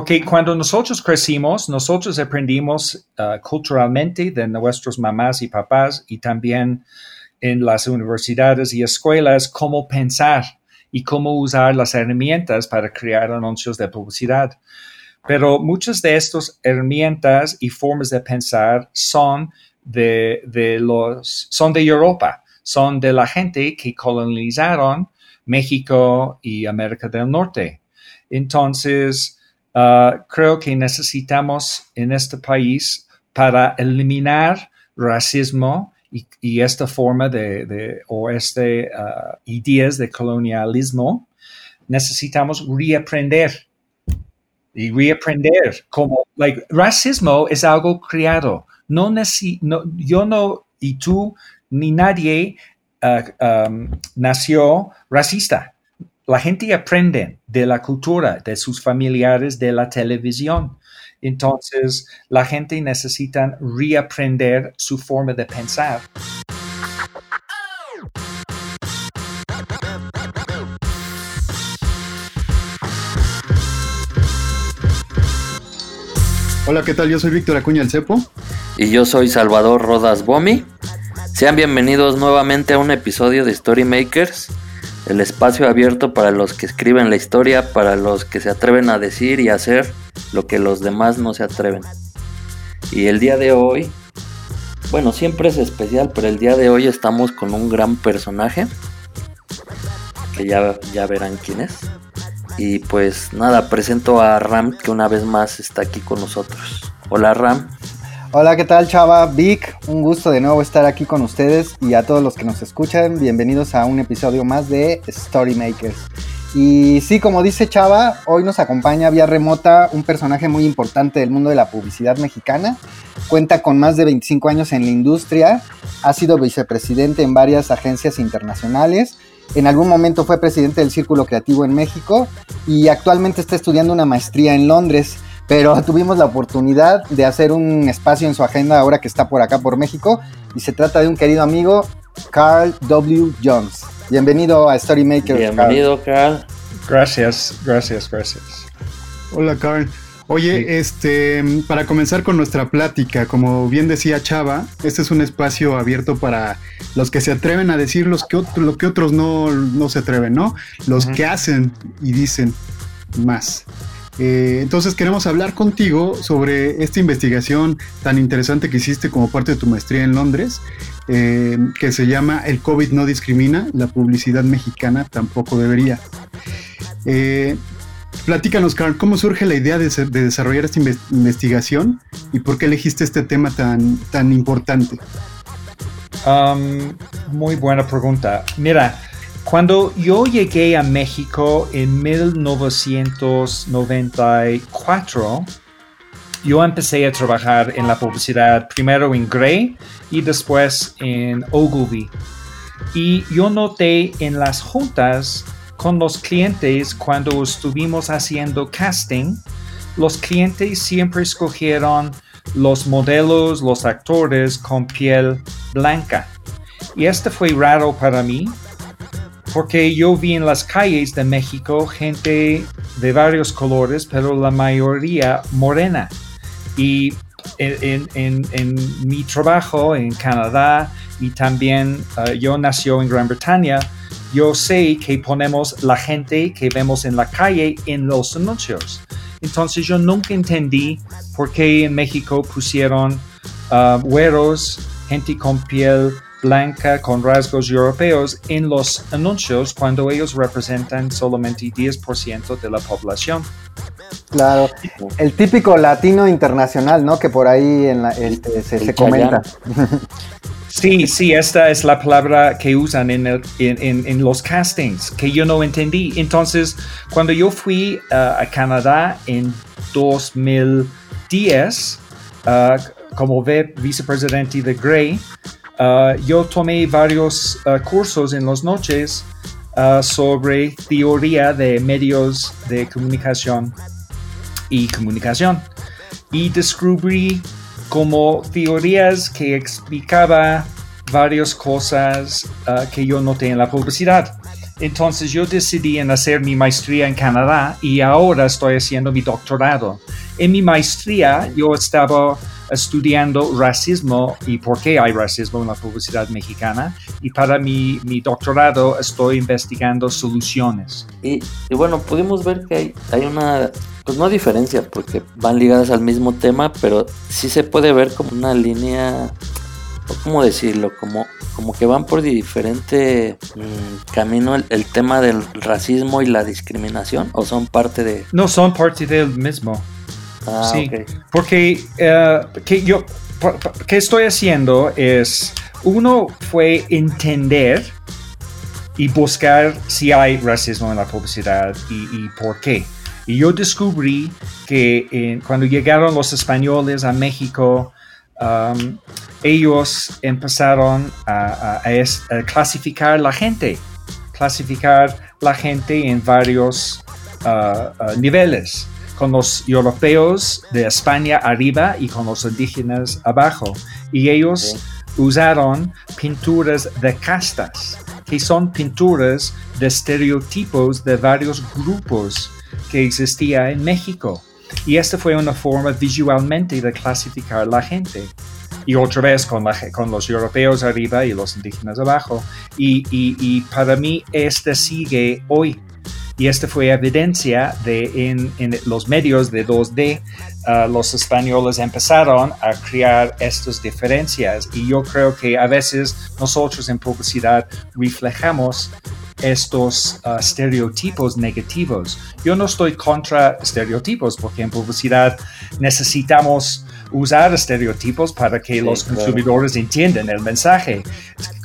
ok, cuando nosotros crecimos, nosotros aprendimos uh, culturalmente de nuestros mamás y papás y también en las universidades y escuelas cómo pensar y cómo usar las herramientas para crear anuncios de publicidad. Pero muchas de estas herramientas y formas de pensar son de, los, son de Europa, son de la gente que colonizaron México y América del Norte. Entonces, uh, creo que necesitamos en este país para eliminar racismo y, esta forma de, o este uh, ideas de colonialismo, necesitamos reaprender y reaprender como, like, racismo es algo creado. No, no yo no, y tú, ni nadie uh, um, nació racista. La gente aprende de la cultura, de sus familiares, de la televisión. Entonces, la gente necesita reaprender su forma de pensar. Hola, ¿qué tal? Yo soy Víctor Acuña el Cepo. Y yo soy Salvador Rodas Bomi. Sean bienvenidos nuevamente a un episodio de Storymakers, el espacio abierto para los que escriben la historia, para los que se atreven a decir y hacer lo que los demás no se atreven. Y el día de hoy, bueno, siempre es especial, pero el día de hoy estamos con un gran personaje, que ya, ya verán quién es. Y pues nada, presento a Ram que una vez más está aquí con nosotros. Hola Ram. Hola, ¿qué tal Chava? Vic, un gusto de nuevo estar aquí con ustedes y a todos los que nos escuchan, bienvenidos a un episodio más de Storymakers. Y sí, como dice Chava, hoy nos acompaña vía remota un personaje muy importante del mundo de la publicidad mexicana. Cuenta con más de 25 años en la industria, ha sido vicepresidente en varias agencias internacionales en algún momento fue presidente del Círculo Creativo en México y actualmente está estudiando una maestría en Londres. Pero tuvimos la oportunidad de hacer un espacio en su agenda ahora que está por acá por México y se trata de un querido amigo, Carl W. Jones. Bienvenido a Storymaker. Bienvenido, Carl. Gracias, gracias, gracias. Hola, Carl. Oye, este, para comenzar con nuestra plática, como bien decía Chava, este es un espacio abierto para los que se atreven a decir los que lo que otros no, no, se atreven, ¿no? Los que hacen y dicen más. Eh, entonces queremos hablar contigo sobre esta investigación tan interesante que hiciste como parte de tu maestría en Londres, eh, que se llama El COVID no discrimina, la publicidad mexicana tampoco debería. Eh, Platícanos, Carl, ¿cómo surge la idea de, desarrollar esta investigación y por qué elegiste este tema tan, tan importante? Muy buena pregunta. Mira, cuando yo llegué a México en 1994, yo empecé a trabajar en la publicidad primero en Grey y después en Ogilvy. Y yo noté en las juntas con los clientes cuando estuvimos haciendo casting, los clientes siempre escogieron los modelos, los actores con piel blanca. Y esto fue raro para mí porque yo vi en las calles de México gente de varios colores, pero la mayoría morena. Y en, mi trabajo en Canadá y también uh, yo nació en Gran Bretaña, yo sé que ponemos la gente que vemos en la calle en los anuncios. Entonces yo nunca entendí por qué en México pusieron uh, güeros, gente con piel blanca con rasgos europeos en los anuncios cuando ellos representan solamente 10% de la población. Claro, el típico latino internacional, ¿no? Que por ahí en la, se, comenta. Sí, sí, esta es la palabra que usan en, en, los castings, que yo no entendí. Entonces, cuando yo fui uh, a Canadá en 2010, uh, como vicepresidente de Grey, uh, yo tomé varios cursos en las noches sobre teoría de medios de comunicación y comunicación. Y descubrí como teorías que explicaba varias cosas que yo noté en la publicidad. Entonces yo decidí en hacer mi maestría en Canadá y ahora estoy haciendo mi doctorado. En mi maestría yo estaba estudiando racismo y por qué hay racismo en la publicidad mexicana. Y para mi, mi doctorado estoy investigando soluciones. Y, y, bueno, pudimos ver que hay, hay una, pues no diferencia, porque van ligadas al mismo tema, pero sí se puede ver como una línea, ¿cómo decirlo? Como, como que van por diferente mmm, camino el, el tema del racismo y la discriminación, o son parte de... No, son parte del mismo. Ah, sí, porque uh, que yo, ¿qué estoy haciendo es, uno fue entender y buscar si hay racismo en la publicidad y, y por qué. Y yo descubrí que cuando llegaron los españoles a México, um, ellos empezaron a, a- a es- a clasificar la gente, clasificar la gente en varios uh, uh, niveles, con los europeos de España arriba y con los indígenas abajo. Y ellos usaron pinturas de castas, que son pinturas de estereotipos de varios grupos que existía en México. Y esta fue una forma visualmente de clasificar la gente. Y otra vez con, la ge- con los europeos arriba y los indígenas abajo. Y, y- y para mí este sigue hoy. Y esta fue evidencia de en, en los medios de 2D, ah, los españoles empezaron a crear estas diferencias. Y yo creo que a veces nosotros en publicidad reflejamos estos ah, estereotipos negativos. Yo no estoy contra estereotipos porque en publicidad necesitamos usar estereotipos para que Sí, los claro. consumidores entiendan el mensaje.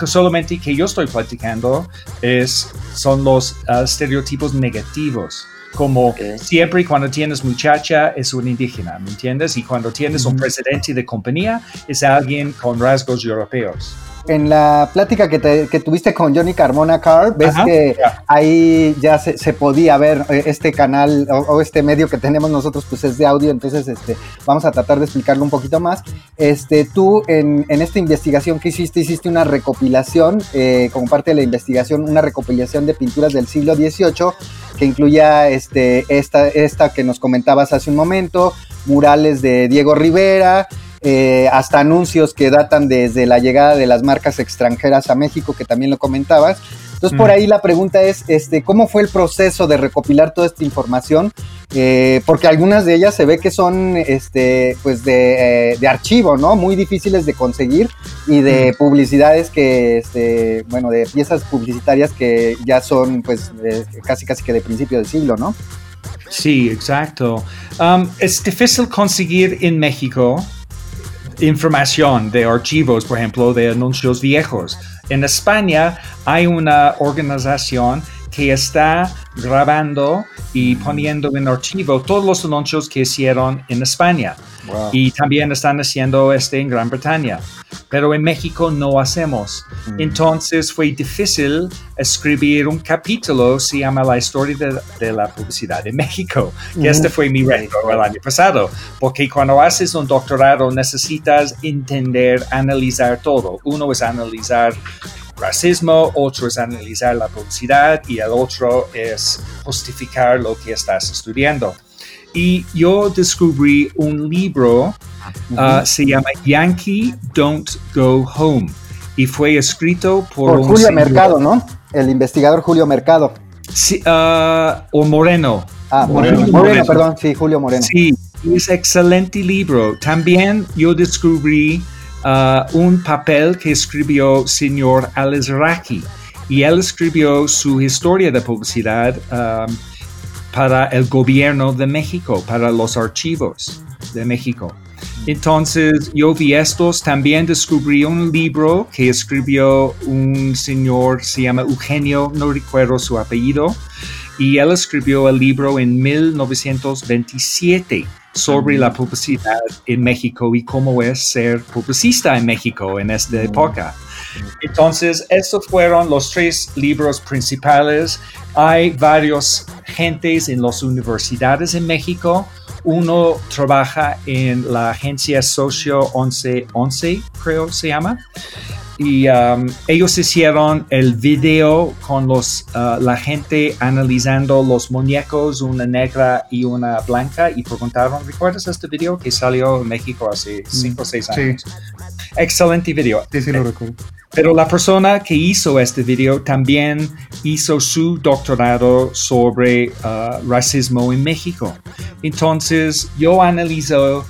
Solamente que yo estoy platicando es, son los ah, estereotipos negativos. Como Ok. siempre y cuando tienes muchacha es un indígena, ¿me entiendes? Y cuando tienes un presidente de compañía es alguien con rasgos europeos. En la plática que, te- que tuviste con Johnny Carmona Carr, ves Ajá, que ya. ahí ya se, se podía ver eh, este canal o, o este medio que tenemos nosotros, pues es de audio, entonces este, vamos a tratar de explicarlo un poquito más. Este, tú en, en esta investigación que hiciste, hiciste una recopilación, eh, como parte de la investigación, una recopilación de pinturas del siglo XVIII que incluía este, esta, esta que nos comentabas hace un momento, murales de Diego Rivera, eh, hasta anuncios que datan desde la llegada de las marcas extranjeras a México, que también lo comentabas. Entonces, por ahí la pregunta es, este, ¿cómo fue el proceso de recopilar toda esta información? Eh, porque algunas de ellas se ve que son, este, pues, de, eh, de archivo, ¿no? Muy difíciles de conseguir y de publicidades que, este, bueno, de piezas publicitarias que ya son, pues, casi, casi que de principio del siglo, ¿no? Sí, exacto. Um, es difícil conseguir en México información de archivos, por ejemplo, de anuncios viejos. En España hay una organización que está grabando y poniendo en archivo todos los anuncios que hicieron en España. Y también están haciendo este en Gran Bretaña. Pero en México no hacemos. Entonces fue difícil escribir un capítulo, se llama La historia de, de la publicidad en México, que este fue mi reto el año pasado, porque cuando haces un doctorado necesitas entender, analizar todo. Uno es analizar racismo, otro es analizar la publicidad y el otro es justificar lo que estás estudiando. Y yo descubrí un libro, uh, se llama Yankee Don't Go Home, y fue escrito por, Por un Julio señor- Mercado, ¿no? El investigador Julio Mercado. Sí, uh, o Moreno. Ah, Moreno. Moreno, Moreno, perdón, sí, Julio Moreno. Sí, es excelente libro. También yo descubrí uh, un papel que escribió señor Alizraki y él escribió su historia de publicidad um, para el gobierno de México, para los archivos de México. Entonces yo vi estos, también descubrí un libro que escribió un señor, se llama Eugenio, no recuerdo su apellido, y él escribió el libro en 1927 sobre la publicidad en México y cómo es ser publicista en México en esta época. Entonces, estos fueron los tres libros principales. Hay varios gentes en las universidades en México. Uno trabaja en la agencia Socio 1111, creo se llama. y um, ellos hicieron el video con los, uh, la gente analizando los muñecos, una negra y una blanca, y preguntaron, ¿recuerdas este video que salió en México hace 5 o 6 años? Sí. Excelente video. Sí, sí, lo recuerdo. Pero la persona que hizo este video también hizo su doctorado sobre uh, racismo en México. Entonces yo analizo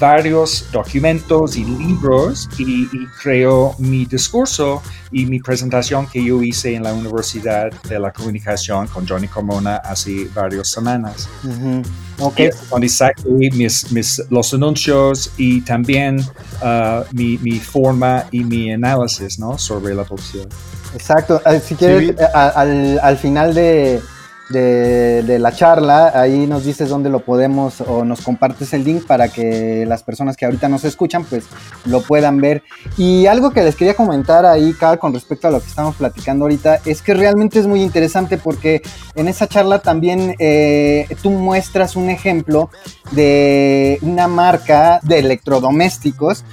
varios documentos y libros y, y, creo mi discurso y mi presentación que yo hice en la Universidad de la Comunicación con Johnny Carmona hace varias semanas. Uh -huh. okay. Donde saqué mis, mis, los anuncios y también uh, mi, mi, forma y mi análisis ¿no? sobre la publicidad. Exacto. Si quieres, sí. al, al final de, de, la charla, ahí nos dices dónde lo podemos o nos compartes el link para que las personas que ahorita nos escuchan pues lo puedan ver. Y algo que les quería comentar ahí, Carl, con respecto a lo que estamos platicando ahorita, es que realmente es muy interesante porque en esa charla también eh, tú muestras un ejemplo de una marca de electrodomésticos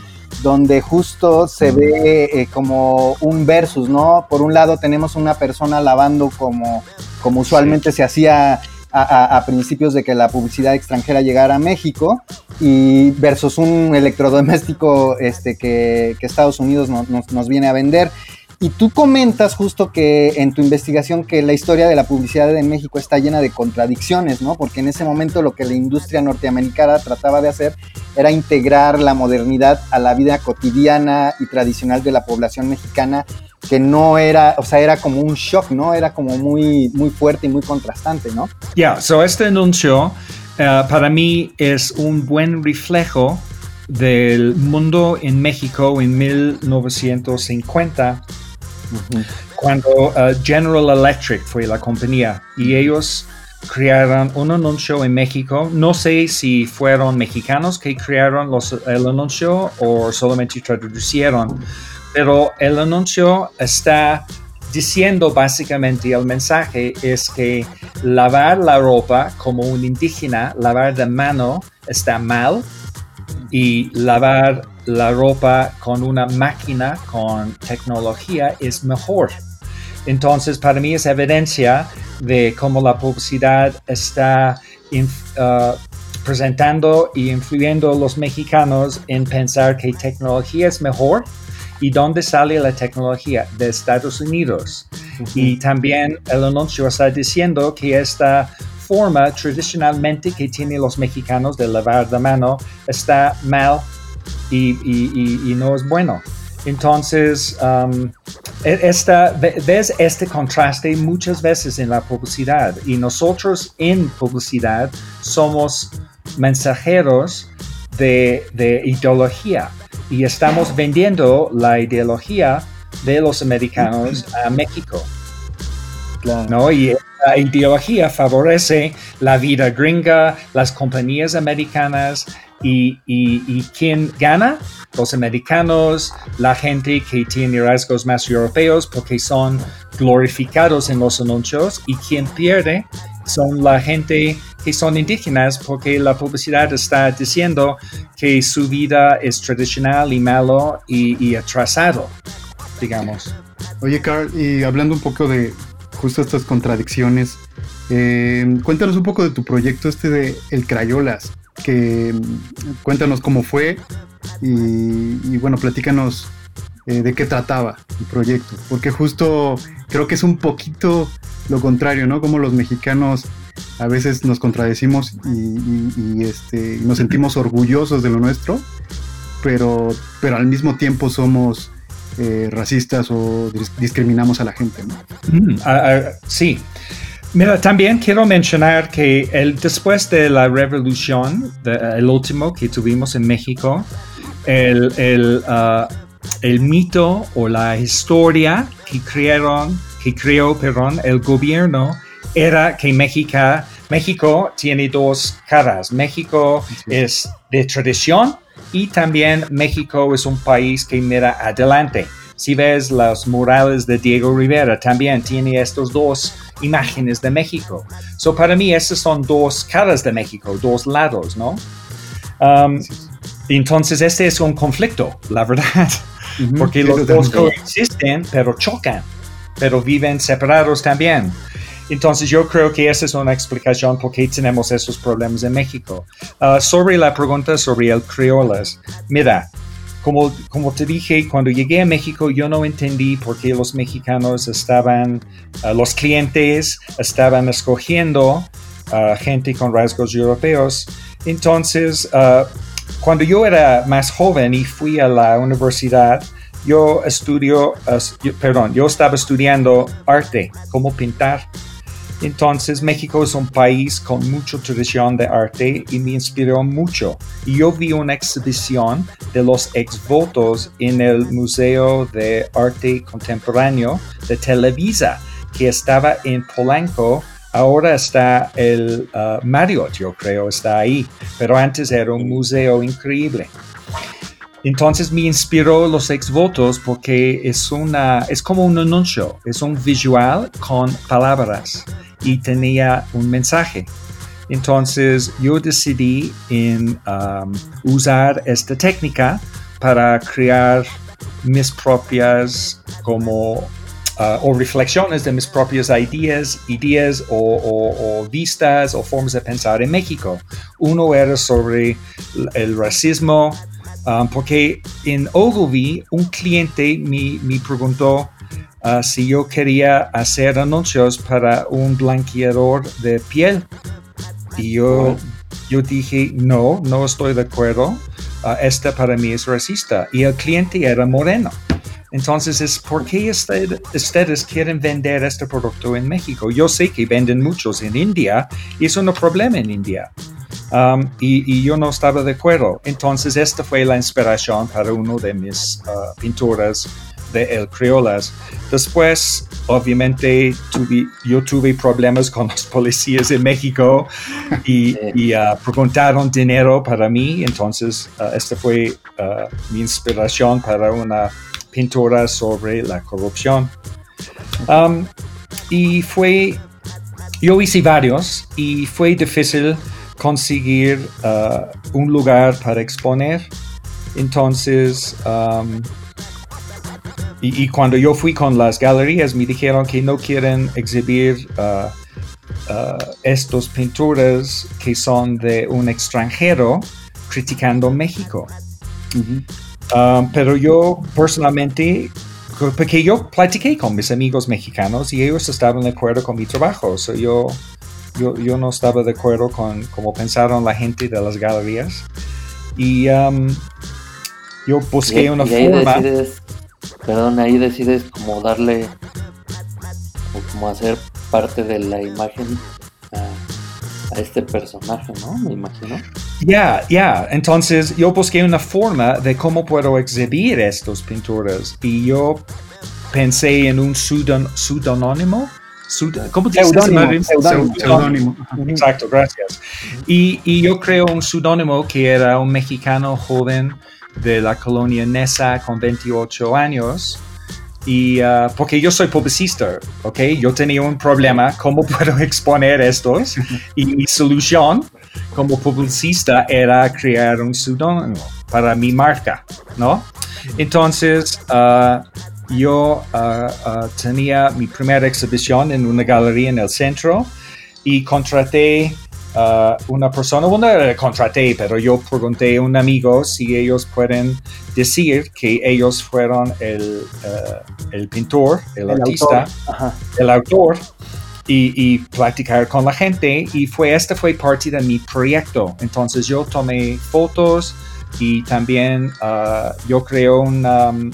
donde justo se ve eh, como un versus, ¿no? Por un lado tenemos una persona lavando como, como usualmente sí. se hacía a, principios de que la publicidad extranjera llegara a México y versus un electrodoméstico este, que, que Estados Unidos no, nos, nos viene a vender. Y tú comentas justo que en tu investigación que la historia de la publicidad en México está llena de contradicciones, ¿no? Porque en ese momento lo que la industria norteamericana trataba de hacer era integrar la modernidad a la vida cotidiana y tradicional de la población mexicana, que no era, o sea, era como un shock, ¿no? Era como muy, muy fuerte y muy contrastante, ¿no? Ya, yeah, so este anuncio uh, para mí es un buen reflejo del mundo en México en 1950 Uh-huh. Cuando uh, General Electric fue la compañía y ellos crearon un anuncio en México. No sé si fueron mexicanos que crearon los, el anuncio o solamente traducieron, pero el anuncio está diciendo básicamente el mensaje es que lavar la ropa como un indígena, lavar de mano está mal y lavar la ropa con una máquina, con tecnología, es mejor. Entonces, para mí es evidencia de cómo la publicidad está uh, presentando y influyendo a los mexicanos en pensar que tecnología es mejor. ¿Y dónde sale la tecnología? De Estados Unidos. Uh -huh. Y también el anuncio está diciendo que esta forma tradicionalmente que tienen los mexicanos de lavar de mano está mal y, y, y, y no es bueno. Entonces, um, esta, ves este contraste muchas veces en la publicidad y nosotros en publicidad somos mensajeros de, de ideología y estamos vendiendo la ideología de los americanos a México. Claro. ¿no? Y la ideología favorece la vida gringa, las compañías americanas y, y, y quién gana? Los americanos, la gente que tiene rasgos más europeos porque son glorificados en los anuncios y quien pierde son la gente que son indígenas porque la publicidad está diciendo que su vida es tradicional y malo y, y atrasado, digamos. Oye, Carl, y hablando un poco de justo estas contradicciones, eh, cuéntanos un poco de tu proyecto este de El Crayolas, que cuéntanos cómo fue y, y bueno, platícanos eh, de qué trataba el proyecto, porque justo creo que es un poquito lo contrario, ¿no? Como los mexicanos a veces nos contradecimos y, este, nos sentimos orgullosos de lo nuestro, pero, pero al mismo tiempo somos eh, racistas o discriminamos a la gente, ¿no? Mm, sí. Mira, también quiero mencionar que el, después de la revolución, el último que tuvimos en México, el, el, uh, el mito o la historia que crearon, que creó, perdón, el gobierno era que México, México tiene dos caras. México sí. es de tradición y también México es un país que mira adelante. Si ves los murales de Diego Rivera, también tiene estos dos imágenes de México. So para mí, esas son dos caras de México, dos lados, ¿no? Um, entonces, este es un conflicto, la verdad. porque los dos coexisten, pero chocan, pero viven separados también. Entonces yo creo que esa es una explicación por qué tenemos esos problemas en México. Ah, sobre la pregunta sobre el criolas, mira, como, como te dije, cuando llegué a México yo no entendí por qué los mexicanos estaban, ah, los clientes estaban escogiendo a gente con rasgos europeos. Entonces, cuando yo era más joven y fui a la universidad, yo estudio, perdón, yo estaba estudiando arte, cómo pintar. Entonces México es un país con mucha tradición de arte y me inspiró mucho. Y yo vi una exhibición de los exvotos en el Museo de Arte Contemporáneo de Televisa, que estaba en Polanco. Ahora está el uh, Marriott, yo creo, está ahí, pero antes era un museo increíble. Entonces me inspiró los exvotos porque es, una, es como un anuncio, es un visual con palabras y tenía un mensaje. Entonces yo decidí en usar esta técnica para crear mis propias como uh, o reflexiones de mis propias ideas, ideas o, vistas o formas de pensar en México. Uno era sobre el racismo, um, porque en Ogilvy un cliente me, me preguntó Ah, si yo quería hacer anuncios para un blanqueador de piel. Y yo, yo dije, no, no estoy de acuerdo. Uh, esta para mí es racista. Y el cliente era moreno. Entonces, es ¿por qué ustedes quieren vender este producto en México? Yo sé que venden muchos en India y es un problema en India. Um, y, yo no estaba de acuerdo. Entonces, esta fue la inspiración para uno de mis uh, pinturas de El Criolas. Después, obviamente, yo tuve problemas con los policías en México y, uh, preguntaron dinero para mí. Entonces, uh, esta fue uh, mi inspiración para una pintura sobre la corrupción. Um, y fue, yo hice varios y fue difícil conseguir un lugar para exponer. Entonces, um, y, cuando yo fui con las galerías me dijeron que no quieren exhibir uh, uh, estos pinturas que son de un extranjero criticando México. Um, pero yo personalmente, porque yo platiqué con mis amigos mexicanos y ellos estaban de acuerdo con mi trabajo. yo, yo, no estaba de acuerdo con cómo pensaron la gente de las galerías. Y um, yo busqué una forma perdón, ahí decides como darle o como hacer parte de la imagen a, este personaje, ¿no? Me imagino. Ya, ya, entonces yo busqué una forma de cómo puedo exhibir estas pinturas y yo pensé en un pseudónimo. ¿Cómo te Pseudónimo. Exacto, gracias. Y, y yo creo un pseudónimo que era un mexicano joven de la colonia Nesa con 28 años. Y uh, porque yo soy publicista, ¿ok? Yo tenía un problema, ¿cómo puedo exponer estos? Y mi solución como publicista era crear un pseudónimo para mi marca, ¿no? Entonces, uh, yo uh, tenía mi primera exhibición en una galería en el centro y contraté Uh, una persona, bueno, contraté, pero yo pregunté a un amigo si ellos pueden decir que ellos fueron el, uh, el pintor, el, artista, el autor, y, y, platicar con la gente. Y fue, este fue parte de mi proyecto. Entonces yo tomé fotos y también uh, yo creé una, um,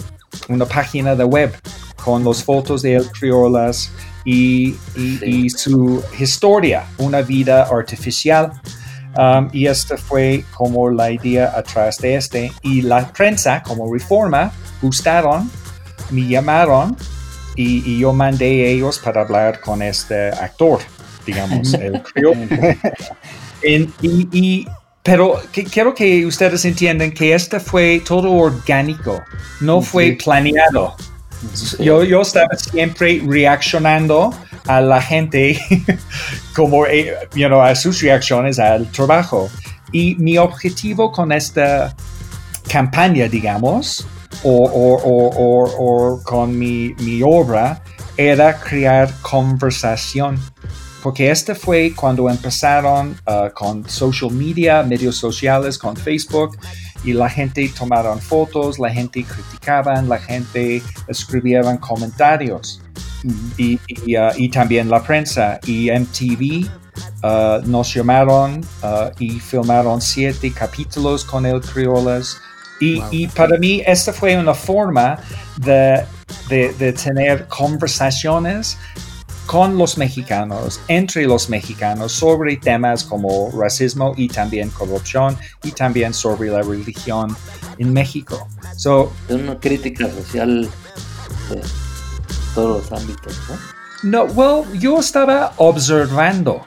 una página de web con las fotos de El Criolas y, su historia, una vida artificial. Um, y esta fue como la idea atrás de este. Y la prensa, como reforma, gustaron, me llamaron y, yo mandé a ellos para hablar con este actor, digamos, el criollo. y, pero quiero que ustedes entiendan que este fue todo orgánico, no fue planeado. Yo, yo estaba siempre reaccionando a la gente como eh, you know, a sus reacciones al trabajo. Y mi objetivo con esta campaña, digamos, o, o- o- o- con mi, mi obra era crear conversación. Porque este fue cuando empezaron uh, con social media, medios sociales, con Facebook, y la gente tomaron fotos, la gente criticaban, la gente escribían comentarios. Y, y, uh, y también la prensa y MTV uh, nos llamaron uh, y filmaron siete capítulos con el Criolas y, Wow. y para mí esta fue una forma de, de- de tener conversaciones con los mexicanos, entre los mexicanos, sobre temas como racismo y también corrupción y también sobre la religión en México. So, Es una crítica social de todos los ámbitos, ¿no? No, well, yo estaba observando.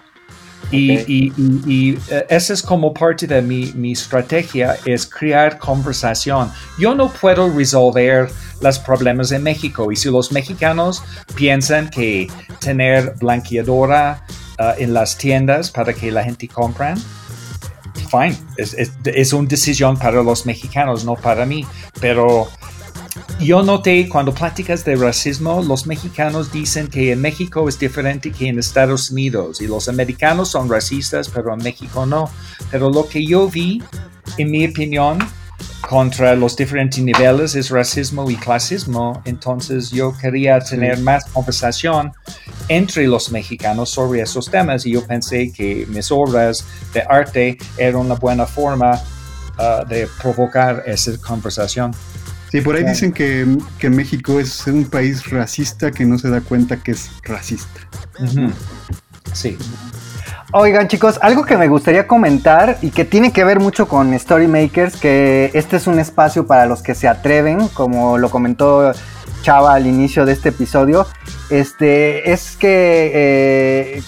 Y, y- y- y, eh, esa es como parte de mi, mi estrategia, es crear conversación. Yo no puedo resolver los problemas en México. Y si los mexicanos piensan que tener blanqueadora eh, en las tiendas para que la gente compren, fine. Es, es, es una decisión para los mexicanos, no para mí. Pero yo noté cuando platicas de racismo, los mexicanos dicen que en México es diferente que en Estados Unidos y los americanos son racistas, pero en México no. Pero lo que yo vi, en mi opinión, contra los diferentes niveles es racismo y clasismo. Entonces yo quería tener más conversación entre los mexicanos sobre esos temas y yo pensé que mis obras de arte eran una buena forma ah, de provocar esa conversación. Sí, por ahí Claro. dicen que, que México es un país racista que no se da cuenta que es racista. Sí. Oigan chicos, algo que me gustaría comentar y que tiene que ver mucho con Storymakers, que este es un espacio para los que se atreven, como lo comentó Chava al inicio de este episodio, este, es que eh,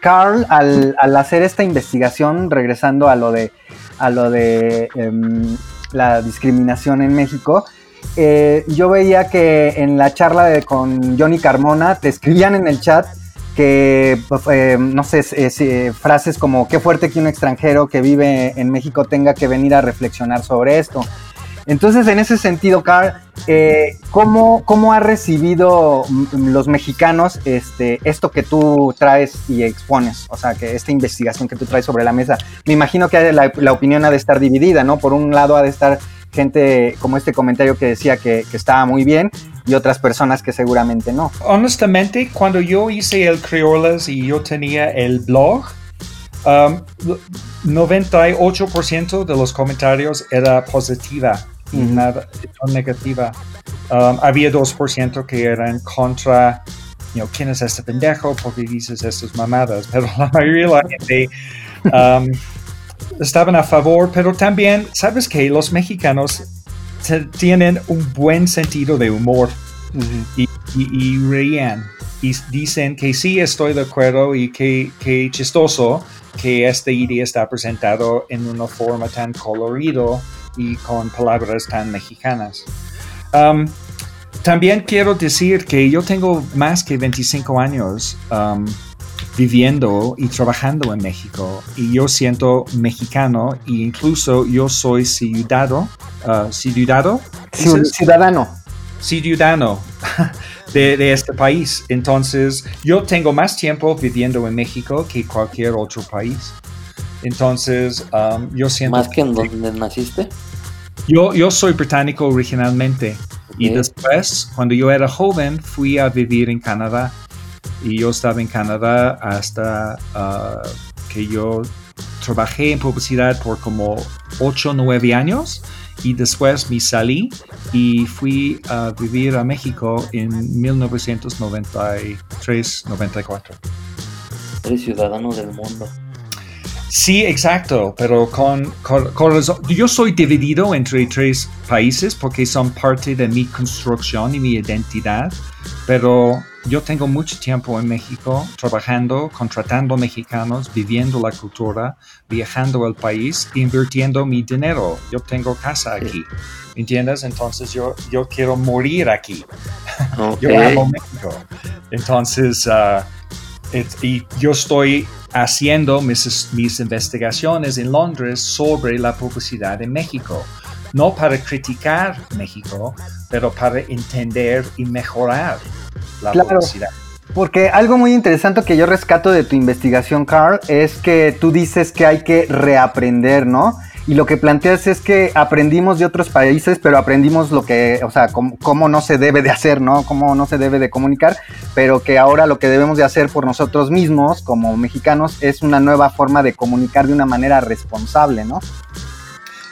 Carl al, al hacer esta investigación, regresando a lo de, a lo de em, la discriminación en México, eh, yo veía que en la charla con Johnny Carmona te escribían en el chat que, pues, eh, no sé, eh, frases como qué fuerte que un extranjero que vive en México tenga que venir a reflexionar sobre esto. Entonces, en ese sentido, Carl, eh, ¿cómo, cómo ha recibido los mexicanos este, esto que tú traes y expones? O sea, que esta investigación que tú traes sobre la mesa. Me imagino que la, opinión ha de estar dividida, ¿no? Por un lado ha de estar gente como este comentario que decía que, que estaba muy bien y otras personas que seguramente no. Honestamente, cuando yo hice el Criolas y yo tenía el blog, um, 98% de los comentarios era positiva y nada negativa. Um, había 2% que eran contra, you know, ¿quién es este pendejo? porque dices estas mamadas? Pero la mayoría de la gente um, estaban a favor, pero también, ¿sabes qué? Los mexicanos tienen un buen sentido de humor y, y- y reían y dicen que sí estoy de acuerdo y que, que chistoso que esta idea está presentado en una forma tan colorido y con palabras tan mexicanas. Um, también quiero decir que yo tengo más que 25 años um, viviendo y trabajando en México y yo siento mexicano e incluso yo soy ciudadano, uh, ciudadano? Ciudadano. ciudadano de, de este país. Entonces, yo tengo más tiempo viviendo en México que cualquier otro país. Entonces, um, yo siento... Más que en donde naciste. Yo, yo soy británico originalmente y después, cuando yo era joven, fui a vivir en Canadá. Y yo estaba en Canadá hasta ah, que yo trabajé en publicidad por como 8 o 9 años y después me salí y fui a vivir a México en 1993-94. Eres ciudadano del mundo. Sí, exacto, pero con, con- con Yo soy dividido entre tres países porque son parte de mi construcción y mi identidad, pero yo tengo mucho tiempo en México trabajando, contratando mexicanos, viviendo la cultura, viajando al país, invirtiendo mi dinero. Yo tengo casa aquí, ¿me entiendes? Entonces yo, yo quiero morir aquí. Ok. Yo amo México. Entonces, et- y yo estoy haciendo mis, mis investigaciones en Londres sobre la publicidad en México. no para criticar México, pero para entender y mejorar la Claro. publicidad. Porque algo muy interesante que yo rescato de tu investigación, Carl, es que tú dices que hay que reaprender, ¿no? Y lo que planteas es que aprendimos de otros países, pero aprendimos lo que, o sea, cómo, cómo no se debe de hacer, ¿no? Cómo no se debe de comunicar, pero que ahora lo que debemos de hacer por nosotros mismos, como mexicanos, es una nueva forma de comunicar de una manera responsable, ¿no?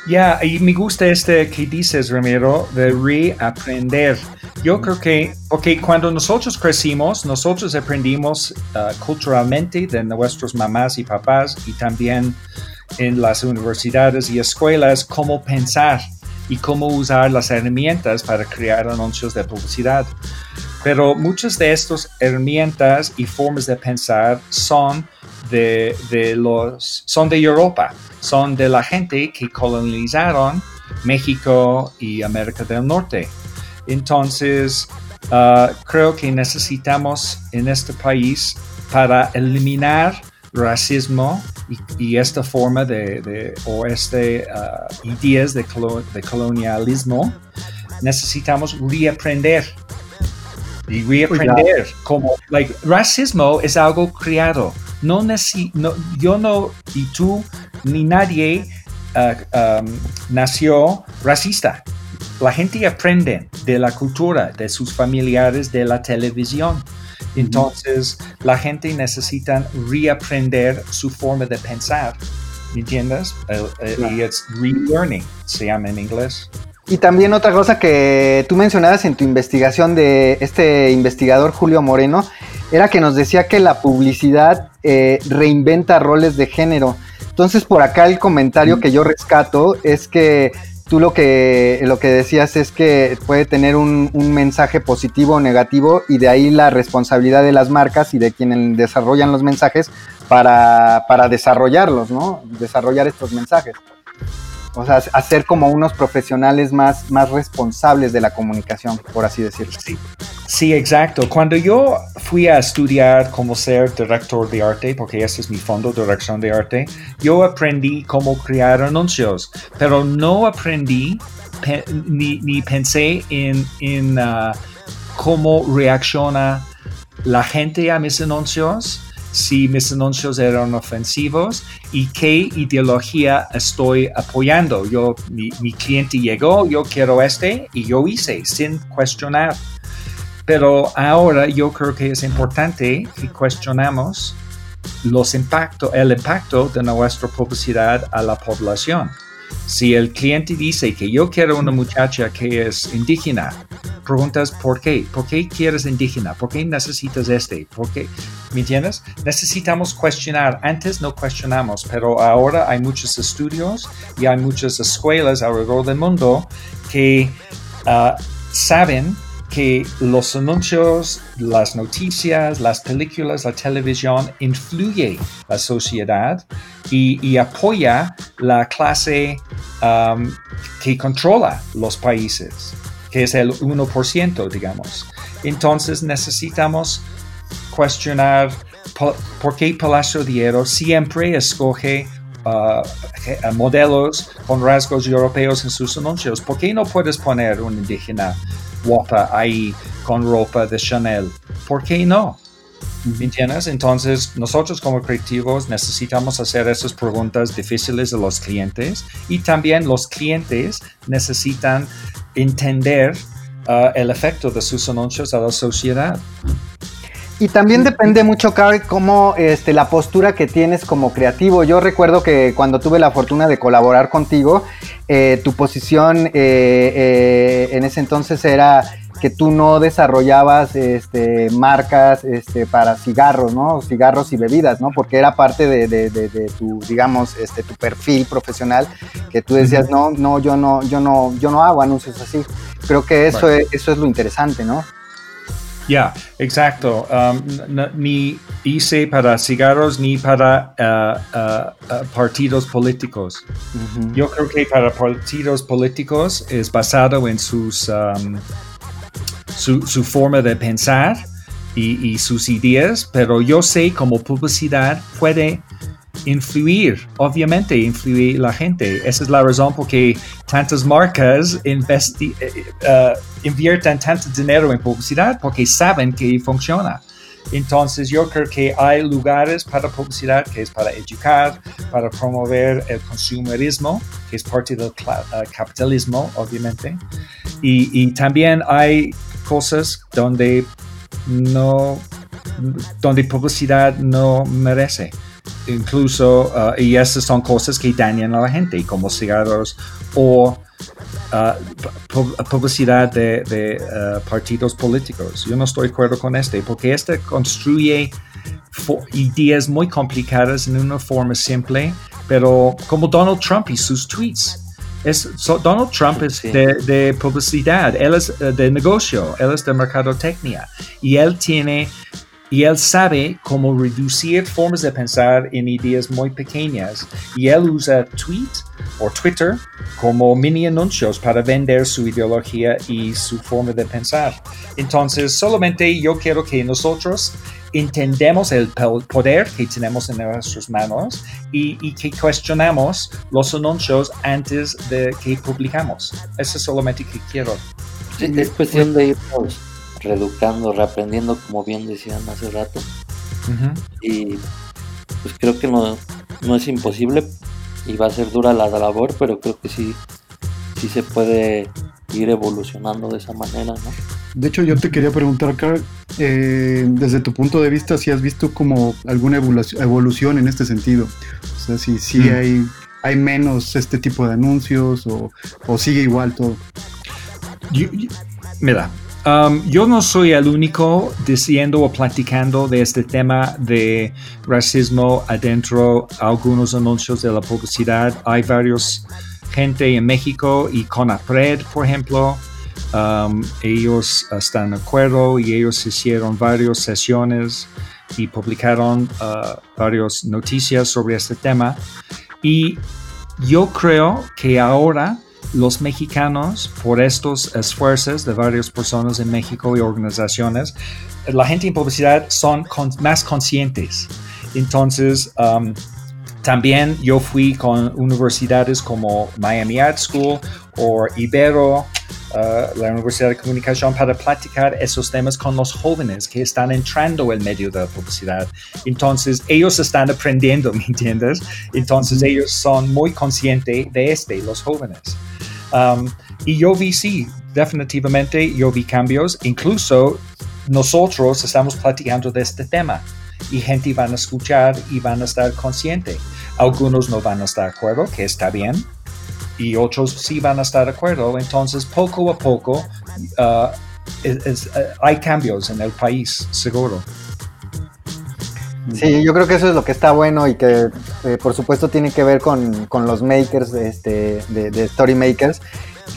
Ya, y me gusta este que dices, Ramiro, de reaprender. Yo creo que, porque cuando nosotros crecimos, nosotros aprendimos uh, culturalmente de nuestros mamás y papás y también en las universidades y escuelas cómo pensar y cómo usar las herramientas para crear anuncios de publicidad. Pero muchas de estas herramientas y formas de pensar son de, de los, son de Europa, son de la gente que colonizaron México y América del Norte. Entonces, uh, creo que necesitamos en este país para eliminar racismo y, y esta forma de, de o este uh, ideas de, colo- de colonialismo, necesitamos reaprender. Y reaprender como like racismo es algo creado. No, no yo no y tú ni nadie uh, um, nació racista. La gente aprende de la cultura de sus familiares de la televisión entonces la gente necesita reaprender su forma de pensar ¿me entiendes? Y es relearning se llama en inglés Y también otra cosa que tú mencionabas en tu investigación de este investigador Julio Moreno, era que nos decía que la publicidad eh, reinventa roles de género. Entonces por acá el comentario que yo rescato es que tú lo que, lo que decías es que puede tener un, un mensaje positivo o negativo y de ahí la responsabilidad de las marcas y de quienes desarrollan los mensajes para, para desarrollarlos, ¿no? Desarrollar estos mensajes. O sea, hacer como unos profesionales más, más responsables de la comunicación, por así decirlo. Sí, sí, exacto. Cuando yo fui a estudiar cómo ser director de arte, porque ese es mi fondo, dirección de arte, yo aprendí cómo crear anuncios, pero no aprendí ni, ni pensé en, en ah, cómo reacciona la gente a mis anuncios, si mis anuncios eran ofensivos y qué ideología estoy apoyando. Yo, mi, cliente llegó, yo quiero este y yo hice sin cuestionar. Pero ahora yo creo que es importante que cuestionamos los impacto, el impacto de nuestra publicidad a la población. Si el cliente dice que yo quiero una muchacha que es indígena, preguntas por qué, por qué quieres indígena, por qué necesitas este, por qué, ¿me entiendes? Necesitamos cuestionar. Antes no cuestionamos, pero ahora hay muchos estudios y hay muchas escuelas alrededor del mundo que ah, saben que los anuncios, las noticias, las películas, la televisión influye la sociedad y, y apoya la clase um, que controla los países, que es el 1%, digamos. Entonces necesitamos cuestionar po- por qué Palacio de Hierro siempre escoge uh, modelos con rasgos europeos en sus anuncios. ¿Por qué no puedes poner un indígena guapa ahí con ropa de Chanel? ¿Por qué no? ¿Me entiendes? Entonces, nosotros como creativos necesitamos hacer esas preguntas difíciles a los clientes y también los clientes necesitan entender uh, el efecto de sus anuncios a la sociedad. Y también depende mucho, Carl, cómo este, la postura que tienes como creativo. Yo recuerdo que cuando tuve la fortuna de colaborar contigo, eh, tu posición eh, eh, en ese entonces era que tú no desarrollabas este, marcas este, para cigarros, ¿no? Cigarros y bebidas, ¿no? Porque era parte de, de, de, de tu, digamos, este, tu perfil profesional, que tú decías, no, no, yo no, yo no, yo no hago anuncios así. Creo que eso, es, eso es lo interesante, ¿no? Ya, exacto. Um, ni hice para cigarros ni para uh, uh, uh, partidos políticos. Yo creo que para partidos políticos es basado en sus, um, su, su forma de pensar y, y sus ideas, pero yo sé como publicidad puede influir, obviamente, influir la gente. Esa es la razón por que tantas marcas investi uh, invierten tanto dinero en publicidad porque saben que funciona. Entonces yo creo que hay lugares para publicidad que es para educar, para promover el consumerismo, que es parte del capitalismo, obviamente. Y, y, también hay cosas donde no, donde publicidad no merece incluso, uh, y esas son cosas que dañan a la gente, como cigarros o uh, publicidad de, uh, partidos políticos. Yo no estoy de acuerdo con este, porque este construye ideas muy complicadas en una forma simple, pero como Donald Trump y sus tweets. Es, Donald Trump es de, de, publicidad, él es de negocio, él es de mercadotecnia y él tiene y él sabe cómo reducir formas de pensar en ideas muy pequeñas y él usa tweet o Twitter como mini anuncios para vender su ideología y su forma de pensar. Entonces, solamente yo quiero que nosotros entendemos el poder que tenemos en nuestras manos y, que cuestionamos los anuncios antes de que publicamos. Eso es solamente que quiero. es cuestión de reeducando, reaprendiendo, como bien decían hace rato. Y pues creo que no, no es imposible y va a ser dura la labor, pero creo que sí, sí se puede ir evolucionando de esa manera, ¿no? De hecho, yo te quería preguntar, Carl, eh, desde tu punto de vista, si has visto como alguna evolución en este sentido. O sea, si, si mm. hay, hay menos este tipo de anuncios o, sigue igual todo. mira, Um, yo no soy el único diciendo o platicando de este tema de racismo adentro algunos anuncios de la publicidad. Hay varios gente en México y Conapred, por ejemplo. Um, ellos están de acuerdo y ellos hicieron varias sesiones y publicaron uh, varias noticias sobre este tema. Y yo creo que ahora los mexicanos, por estos esfuerzos de varias personas en México y organizaciones, la gente en publicidad son más conscientes. Entonces, um, también yo fui con universidades como Miami Art School o Ibero, uh, la Universidad de Comunicación, para platicar esos temas con los jóvenes que están entrando en medio de la publicidad. Entonces, ellos están aprendiendo, ¿me entiendes? Entonces, ellos son muy conscientes de este, los jóvenes. Um, y yo vi, sí, definitivamente yo vi cambios. Incluso nosotros estamos platicando de este tema y gente van a escuchar y van a estar consciente. Algunos no van a estar de acuerdo, que está bien, y otros sí van a estar de acuerdo. Entonces, poco a poco, uh, uh, hay cambios en el país, seguro. Sí, yo creo que eso es lo que está bueno y que eh, por supuesto tiene que ver con, los makers este, de, de, story makers,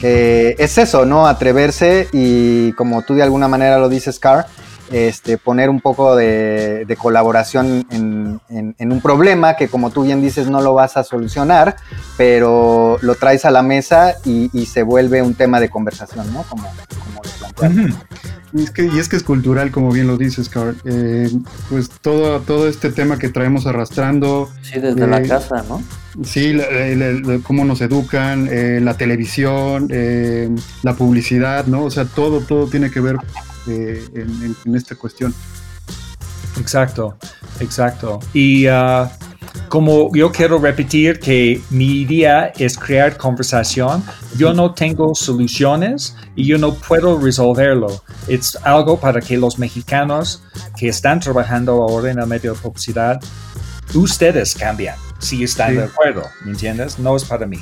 que es eso, ¿no? Atreverse y como tú de alguna manera lo dices, Car, este, poner un poco de, colaboración en, un problema que como tú bien dices no lo vas a solucionar, pero lo traes a la mesa y, se vuelve un tema de conversación, ¿no? Como, como y es, que, y es que es cultural, como bien lo dices, Carl. Eh, pues todo, todo este tema que traemos arrastrando. Sí, desde la eh, casa, ¿no? Sí, cómo nos educan, eh, la televisión, la publicidad, ¿no? O sea, todo, todo tiene que ver en, esta cuestión. Exacto, exacto. Y uh, como yo quiero repetir que mi idea es crear conversación, yo no tengo soluciones y yo no puedo resolverlo. Es algo para que los mexicanos que están trabajando ahora en el medio de publicidad, ustedes cambian si están de acuerdo, ¿me entiendes? No es para mí.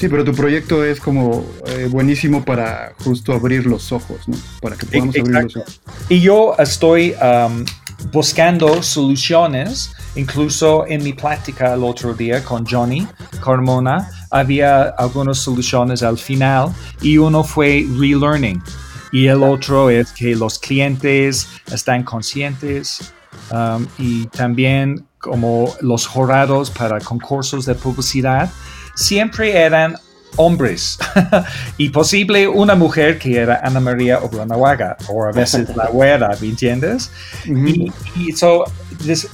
Sí, pero tu proyecto es como eh, buenísimo para justo abrir los ojos, ¿no? Para que podamos abrir los ojos. Y yo estoy um, buscando soluciones, incluso en mi plática el otro día con Johnny Carmona, había algunas soluciones al final y uno fue relearning y el otro es que los clientes están conscientes um, y también como los jurados para concursos de publicidad siempre eran hombres y posible una mujer que era Ana María Oblanahuaga o a veces la güera, ¿me entiendes? Y, y so, this,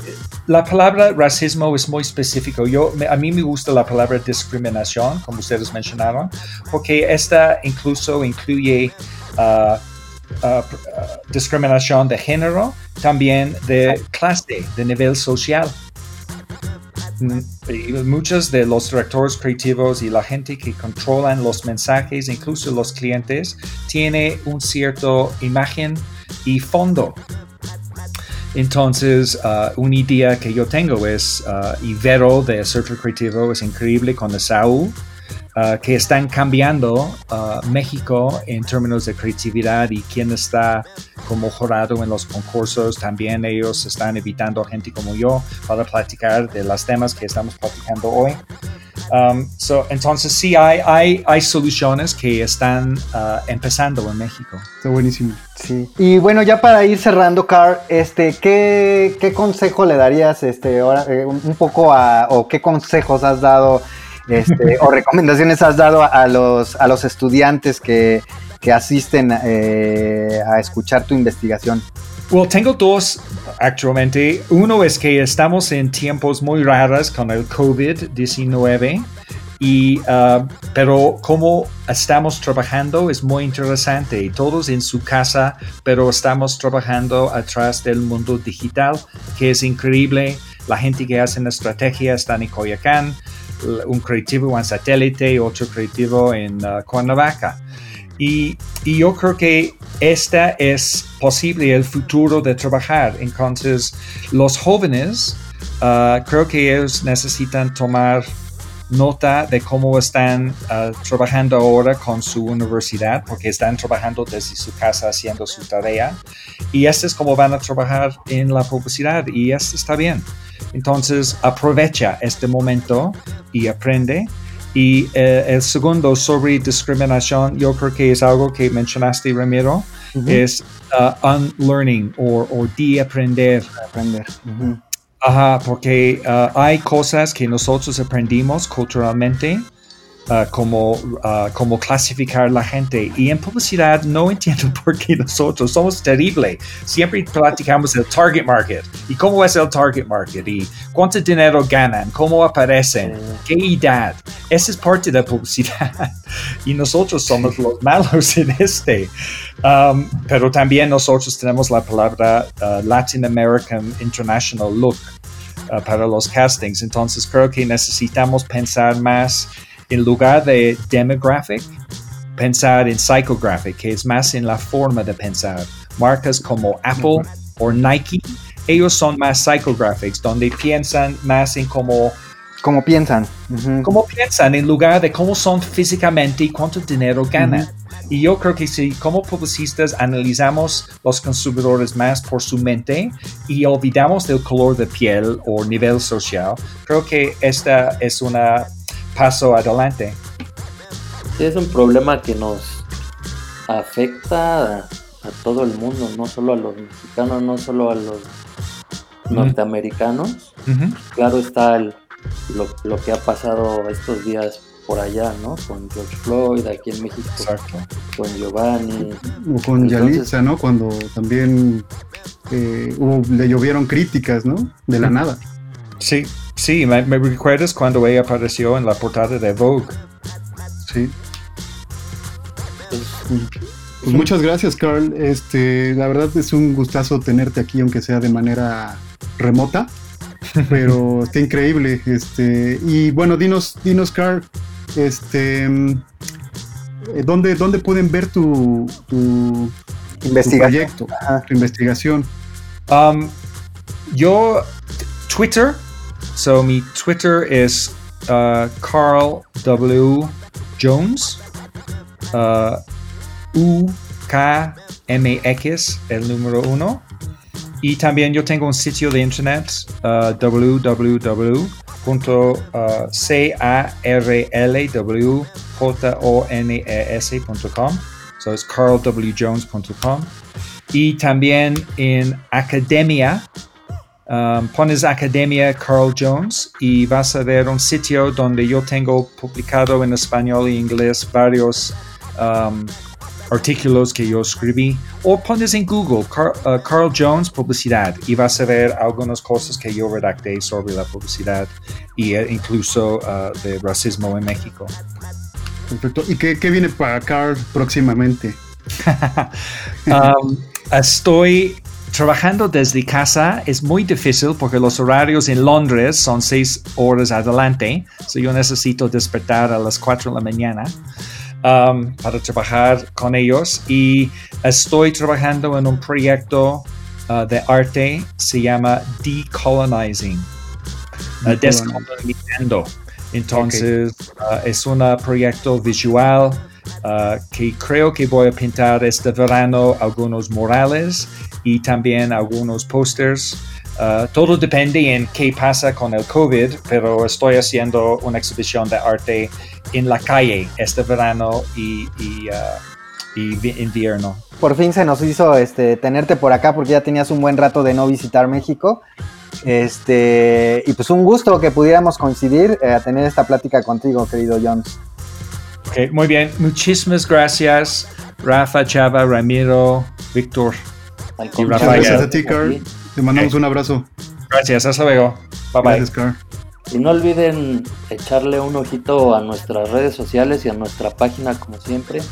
la palabra racismo es muy específico. Yo, a mí me gusta la palabra discriminación, como ustedes mencionaron, porque esta incluso incluye uh, uh, uh, discriminación de género, también de clase, de nivel social. Y muchos de los directores creativos y la gente que controlan los mensajes, incluso los clientes, tiene un cierto imagen y fondo. Entonces, uh, una idea que yo tengo es, uh, Ibero de Circle Creativo es increíble con Saúl, uh, que están cambiando uh, México en términos de creatividad y quién está como jurado en los concursos. También ellos están invitando a gente como yo para platicar de los temas que estamos platicando hoy. Um, so, entonces sí hay, hay, hay soluciones que están uh, empezando en México. Está buenísimo. Sí. Y bueno, ya para ir cerrando, Carl, este, ¿qué, qué consejo le darías este, ahora, eh, un poco a, o qué consejos has dado este, o recomendaciones has dado a, los, a los estudiantes que, que asisten eh, a escuchar tu investigación? Well, tengo dos actualmente. Uno es que estamos en tiempos muy raros con el COVID-19. Y, uh, pero como estamos trabajando es muy interesante. Todos en su casa, pero estamos trabajando atrás del mundo digital, que es increíble. La gente que hace la estrategia está en Coyacán, un creativo en satélite, otro creativo en uh, Cuernavaca. Y, y, yo creo que esta es posible el futuro de trabajar. Entonces, los jóvenes, uh, creo que ellos necesitan tomar nota de cómo están uh, trabajando ahora con su universidad, porque están trabajando desde su casa haciendo su tarea. Y esto es cómo van a trabajar en la publicidad y esto está bien. Entonces, aprovecha este momento y aprende. Y eh, el segundo sobre discriminación, yo creo que es algo que mencionaste, Ramiro, uh -huh. es uh, unlearning o, o de aprender. Aprender. Uh -huh. Ajá, porque uh, hay cosas que nosotros aprendimos culturalmente Uh, como, uh, como clasificar la gente. Y en publicidad no entiendo por qué nosotros somos terribles. Siempre platicamos del target market. ¿Y cómo es el target market? ¿Y cuánto dinero ganan? ¿Cómo aparecen? ¿Qué edad? Esa es parte de la publicidad. y nosotros somos los malos en este. Um, pero también nosotros tenemos la palabra uh, Latin American International Look. para los castings, entonces creo que necesitamos pensar más en lugar de demographic, pensar en psychographic, que es más en la forma de pensar. Marcas como Apple o Nike, ellos son más psychographics, donde piensan más en cómo... Cómo piensan. Uh -huh. Cómo piensan en lugar de cómo son físicamente y cuánto dinero ganan. Uh -huh. Y yo creo que si como publicistas analizamos los consumidores más por su mente y olvidamos del color de piel o nivel social, creo que esta es una paso adelante. Sí, es un problema que nos afecta a, a, todo el mundo, no solo a los mexicanos, no solo a los norteamericanos. Uh -huh. Claro está el, lo, lo, que ha pasado estos días por allá, ¿no? Con George Floyd, aquí en México, Exacto. con Giovanni. O con Entonces, Yalitza, ¿no? Cuando también eh, hubo, le llovieron críticas, ¿no? De la nada. Sí, Sí, me, me, recuerdas cuando ella apareció en la portada de Vogue. Sí. Pues muchas gracias, Carl. Este, la verdad es un gustazo tenerte aquí, aunque sea de manera remota. Pero está increíble. Este, y bueno, dinos, dinos, Carl, este, ¿dónde, dónde pueden ver tu, tu, Investigación. tu proyecto, Ajá. tu investigación? Um, yo, Twitter, So mi Twitter is uh, Carl W. Jones. Uh, U K M X el número uno. Y también yo tengo un sitio de internet uh, www.carlwjones.com. So it's carlwjones.com. Y también en academia Um, pones Academia Carl Jones y vas a ver un sitio donde yo tengo publicado en español e inglés varios um, artículos que yo escribí. O pones en Google uh, Carl Jones publicidad y vas a ver algunas cosas que yo redacté sobre la publicidad e incluso uh, de racismo en México. Perfecto. ¿Y qué, qué viene para Carl próximamente? um, estoy trabajando desde casa es muy difícil porque los horarios en Londres son seis horas adelante. So yo necesito despertar a las cuatro de la mañana um, para trabajar con ellos. Y estoy trabajando en un proyecto uh, de arte, se llama Decolonizing, uh, descolonizando. Entonces, uh, es un proyecto visual uh, que creo que voy a pintar este verano algunos murales y también algunos pósters. Uh, todo depende en qué pasa con el COVID, pero estoy haciendo una exhibición de arte en la calle este verano y, y, invierno. Por fin se nos hizo este, tenerte por acá porque ya tenías un buen rato de no visitar México. Este, y pues un gusto que pudiéramos coincidir eh, a tener esta plática contigo, querido Jones. Ok, muy bien. Muchísimas gracias, Rafa, Chava, Ramiro, Víctor. Y Rafael. Gracias a ti, Carl. Te mandamos un abrazo. Gracias, hasta luego. Bye bye. Gracias, Carl. Y no olviden echarle un ojito a nuestras redes sociales y a nuestra página como siempre,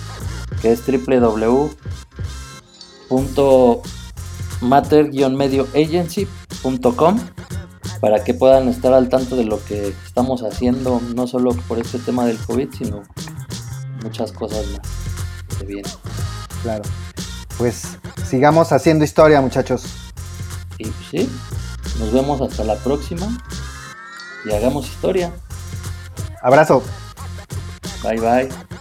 que es www.matter-medioagency.com para que puedan estar al tanto de lo que estamos haciendo, no solo por este tema del COVID, sino muchas cosas más que vienen. Claro. Pues sigamos haciendo historia, muchachos. Y pues sí, nos vemos hasta la próxima y hagamos historia. Abrazo. Bye bye.